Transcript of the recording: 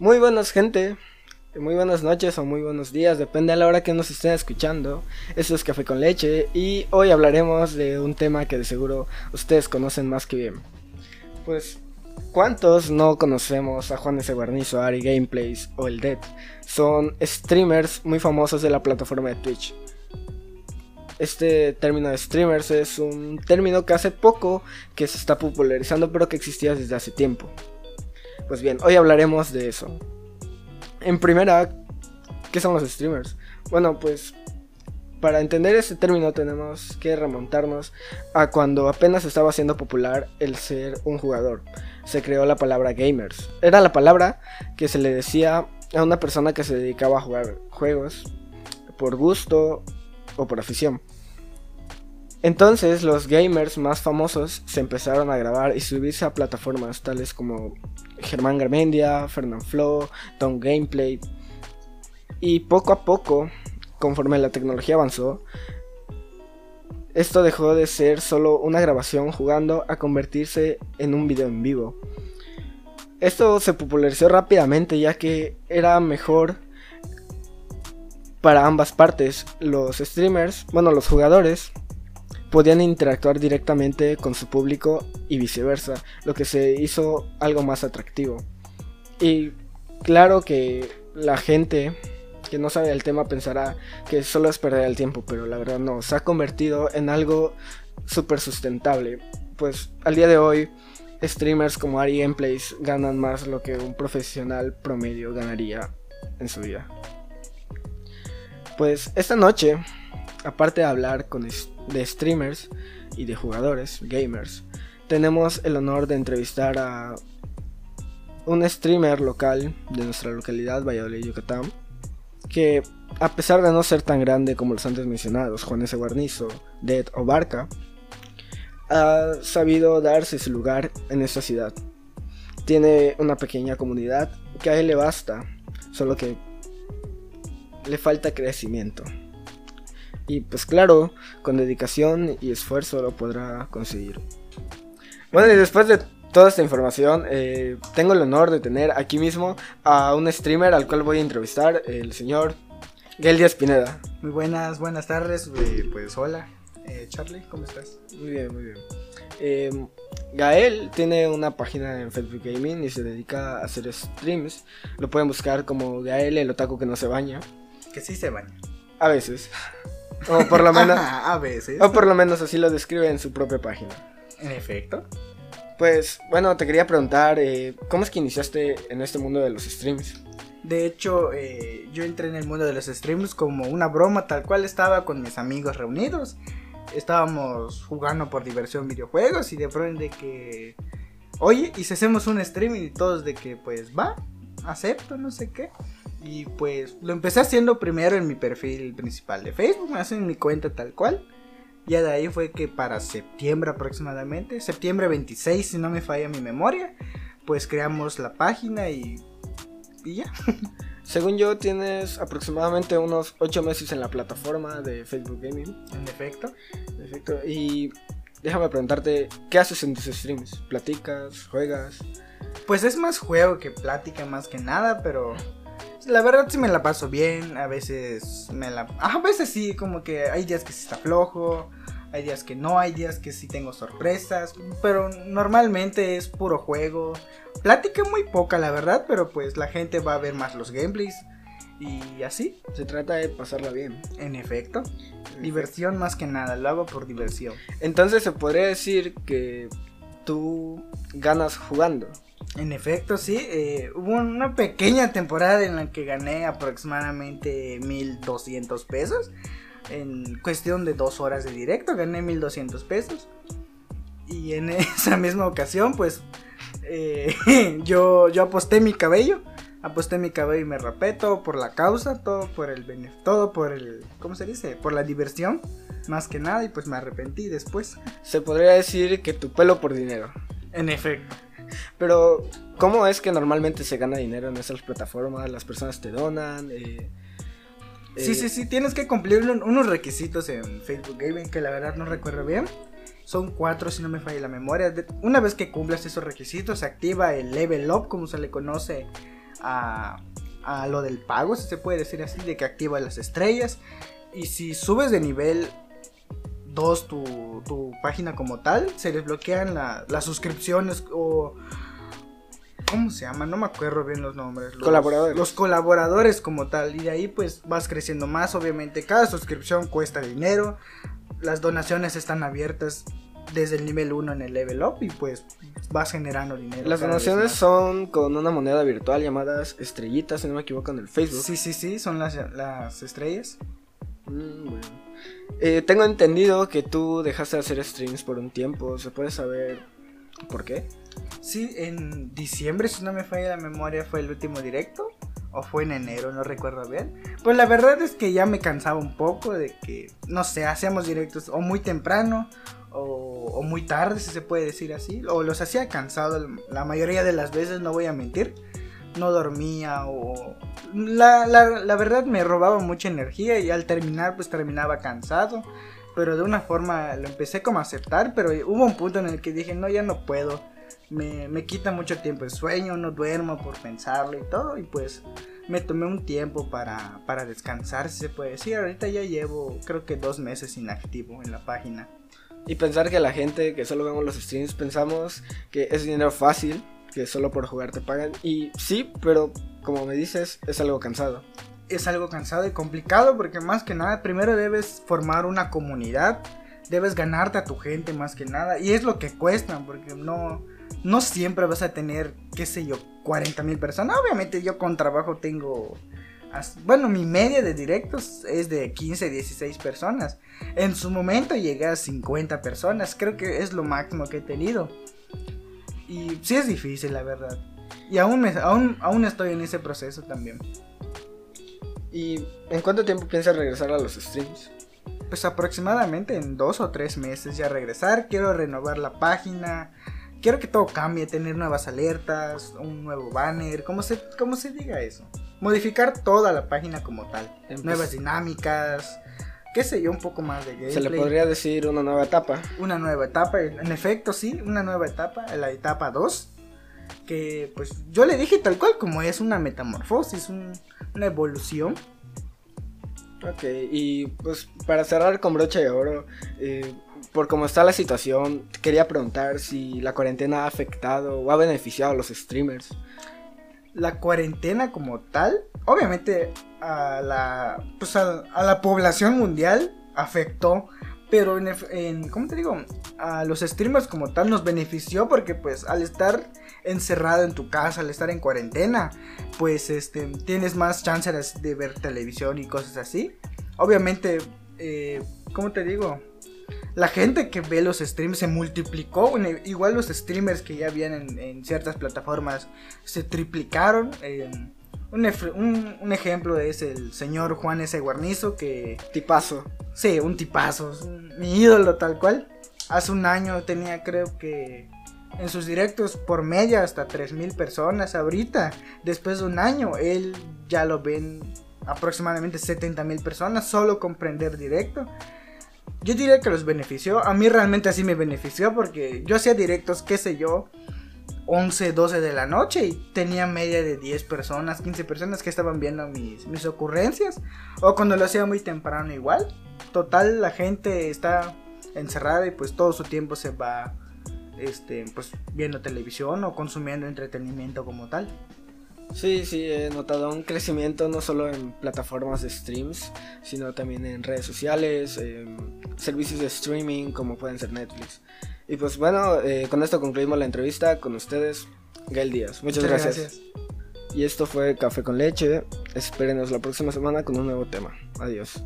Muy buenas gente, muy buenas noches o muy buenos días, depende a la hora que nos estén escuchando. Esto es Café con Leche y hoy hablaremos de un tema que de seguro ustedes conocen más que bien. Pues, ¿cuántos no conocemos a Juan S. Guarnizo, Ari Gameplays o el Dead? Son streamers muy famosos de la plataforma de Twitch. Este término de streamers es un término que hace poco que se está popularizando pero que existía desde hace tiempo. Pues bien, hoy hablaremos de eso. En primera, ¿qué son los streamers? Bueno, pues para entender este término tenemos que remontarnos a cuando apenas estaba siendo popular el ser un jugador. Se creó la palabra gamers. Era la palabra que se le decía a una persona que se dedicaba a jugar juegos por gusto o por afición. Entonces los gamers más famosos se empezaron a grabar y subirse a plataformas tales como Germán Garmendia, Fernand Flo, Tom Gameplay. Y poco a poco, conforme la tecnología avanzó, esto dejó de ser solo una grabación jugando a convertirse en un video en vivo. Esto se popularizó rápidamente ya que era mejor para ambas partes. Los streamers, bueno, los jugadores podían interactuar directamente con su público y viceversa, lo que se hizo algo más atractivo. Y claro que la gente que no sabe el tema pensará que solo es perder el tiempo, pero la verdad no, se ha convertido en algo súper sustentable. Pues al día de hoy, streamers como Ari Gameplays ganan más lo que un profesional promedio ganaría en su vida. Pues esta noche, aparte de hablar con de streamers y de jugadores, gamers, tenemos el honor de entrevistar a un streamer local de nuestra localidad, Valladolid, Yucatán, que a pesar de no ser tan grande como los antes mencionados, Juan S. Guarnizo, Dead o Barca, ha sabido darse su lugar en esta ciudad. Tiene una pequeña comunidad que a él le basta, solo que le falta crecimiento. Y pues claro, con dedicación y esfuerzo lo podrá conseguir. Bueno, y después de toda esta información, eh, tengo el honor de tener aquí mismo a un streamer al cual voy a entrevistar, el señor Gael Díaz Pineda. Muy buenas, buenas tardes, eh, pues hola, eh, Charlie, ¿cómo estás? Muy bien, muy bien. Em, Gael tiene una página en Facebook Gaming y se dedica a hacer streams. Lo pueden buscar como Gael, el otaku que no se baña. Que sí se baña. A veces. O por lo menos. a veces. O por lo menos así lo describe en su propia página. En efecto. Pues, bueno, te quería preguntar, eh, ¿cómo es que iniciaste en este mundo de los streams? De hecho, eh, yo entré en el mundo de los streams como una broma, tal cual estaba con mis amigos reunidos. Estábamos jugando por diversión videojuegos y de pronto de que, oye, y si hacemos un streaming y todos de que, pues va, acepto, no sé qué. Y pues lo empecé haciendo primero en mi perfil principal de Facebook, me hacen mi cuenta tal cual. Ya de ahí fue que para septiembre aproximadamente, septiembre 26 si no me falla mi memoria, pues creamos la página y, y ya. Según yo, tienes aproximadamente unos 8 meses en la plataforma de Facebook Gaming. En efecto. En efecto. Y déjame preguntarte, ¿qué haces en tus streams? ¿Platicas? ¿Juegas? Pues es más juego que plática más que nada, pero la verdad sí me la paso bien, a veces me la... A veces sí, como que hay días que sí está flojo, hay días que no, hay días que sí tengo sorpresas, pero normalmente es puro juego. Plática muy poca, la verdad, pero pues la gente va a ver más los gameplays y así. Se trata de pasarla bien. En efecto. Diversión más que nada, lo hago por diversión. Entonces se podría decir que tú ganas jugando. En efecto, sí. Eh, hubo una pequeña temporada en la que gané aproximadamente 1200 pesos. En cuestión de dos horas de directo, gané 1200 pesos. Y en esa misma ocasión, pues eh, yo, yo aposté mi cabello. Aposté mi cabello y me rapé todo por la causa, todo por el todo por el, ¿cómo se dice? Por la diversión, más que nada, y pues me arrepentí después. Se podría decir que tu pelo por dinero. En efecto. Pero, ¿cómo es que normalmente se gana dinero en esas plataformas? Las personas te donan. Eh, sí, sí, sí, tienes que cumplir unos requisitos en Facebook Gaming que la verdad no recuerdo bien. Son cuatro, si no me falla la memoria. Una vez que cumplas esos requisitos, se activa el level up, como se le conoce a, a lo del pago, si se puede decir así, de que activa las estrellas. Y si subes de nivel 2 tu, tu página como tal, se desbloquean la- las suscripciones o... ¿Cómo se llama? No me acuerdo bien los nombres. Los, Colaboradores. Los colaboradores como tal. Y de ahí pues vas creciendo más. Obviamente cada suscripción cuesta dinero. Las donaciones están abiertas desde el nivel 1 en el level up. Y pues vas generando dinero. Las donaciones son con una moneda virtual llamadas estrellitas, si no me equivoco, en el Facebook. Sí, sí, sí, son las, las estrellas. Mm, bueno. Eh, tengo entendido que tú dejaste de hacer streams por un tiempo. ¿Se puede saber por qué? Sí, en diciembre, si no me falla la memoria, fue el último directo. O fue en enero, no recuerdo bien. Pues la verdad es que ya me cansaba un poco de que, no sé, hacíamos directos o muy temprano o, o muy tarde, si se puede decir así. O los hacía cansado la mayoría de las veces, no voy a mentir. No dormía o... La, la, verdad me robaba mucha energía y al terminar pues terminaba cansado. Pero de una forma lo empecé como a aceptar, pero hubo un punto en el que dije, no, ya no puedo me, me quita mucho tiempo el sueño, no duermo por pensarlo y todo. Y pues me tomé un tiempo para, para descansar, si se puede decir. Ahorita ya llevo creo que dos meses inactivo en la página. Y pensar que la gente que solo vemos los streams pensamos que es dinero fácil, que solo por jugar te pagan. Y sí, pero como me dices, es algo cansado. Es algo cansado y complicado porque más que nada primero debes formar una comunidad. Debes ganarte a tu gente más que nada. Y es lo que cuesta porque no, no siempre vas a tener, qué sé yo, 40 mil personas. Obviamente yo con trabajo tengo... Bueno, mi media de directos es de 15, 16 personas. En su momento llegué a 50 personas. Creo que es lo máximo que he tenido. Y sí es difícil, la verdad. Y aún, me, aún, aún estoy en ese proceso también. ¿Y en cuánto tiempo piensas regresar a los streams? Pues aproximadamente en dos o tres meses ya regresar. Quiero renovar la página. Quiero que todo cambie, tener nuevas alertas, un nuevo banner, como se, cómo se diga eso. Modificar toda la página como tal. Empe- Nuevas dinámicas, qué sé yo, un poco más de gameplay. Se le podría decir una nueva etapa. Una nueva etapa, en efecto sí, una nueva etapa, la etapa 2. Que pues yo le dije tal cual como es una metamorfosis, un- una evolución. Ok, y pues para cerrar con broche de oro, eh, por cómo está la situación, quería preguntar si la cuarentena ha afectado o ha beneficiado a los streamers. la cuarentena como tal, obviamente a la, pues a, a la población mundial afectó, pero en, ¿cómo te digo? A los streamers como tal nos benefició porque pues al estar encerrado en tu casa, al estar en cuarentena, pues este, tienes más chances de ver televisión y cosas así. Obviamente, eh, ¿cómo te digo? la gente que ve los streams se multiplicó. igual los streamers que ya habían en, en ciertas plataformas se triplicaron. eh, un, un- ejemplo es el señor Juan S. Guarnizo, que Tipazo. sí, un tipazo, mi ídolo tal cual. Hace un año tenía creo que en sus directos por media hasta 3.000 personas. Ahorita, después de un año, él ya lo ven aproximadamente 70.000 personas solo con prender directo. Yo diría que los benefició. A mí realmente así me benefició porque yo hacía directos, qué sé yo, 11, 12 de la noche y tenía media de 10 personas, 15 personas que estaban viendo mis, mis ocurrencias. O cuando lo hacía muy temprano igual. Total, la gente está encerrada y pues todo su tiempo se va este, pues viendo televisión o consumiendo entretenimiento como tal. Sí, sí, he notado un crecimiento no solo en plataformas de streams, sino también en redes sociales, servicios de streaming como pueden ser Netflix. Y pues bueno, eh, con esto concluimos la entrevista con ustedes, Gael Díaz. Muchas, gracias. Y esto fue Café con Leche. Espérenos la próxima semana con un nuevo tema. Adiós.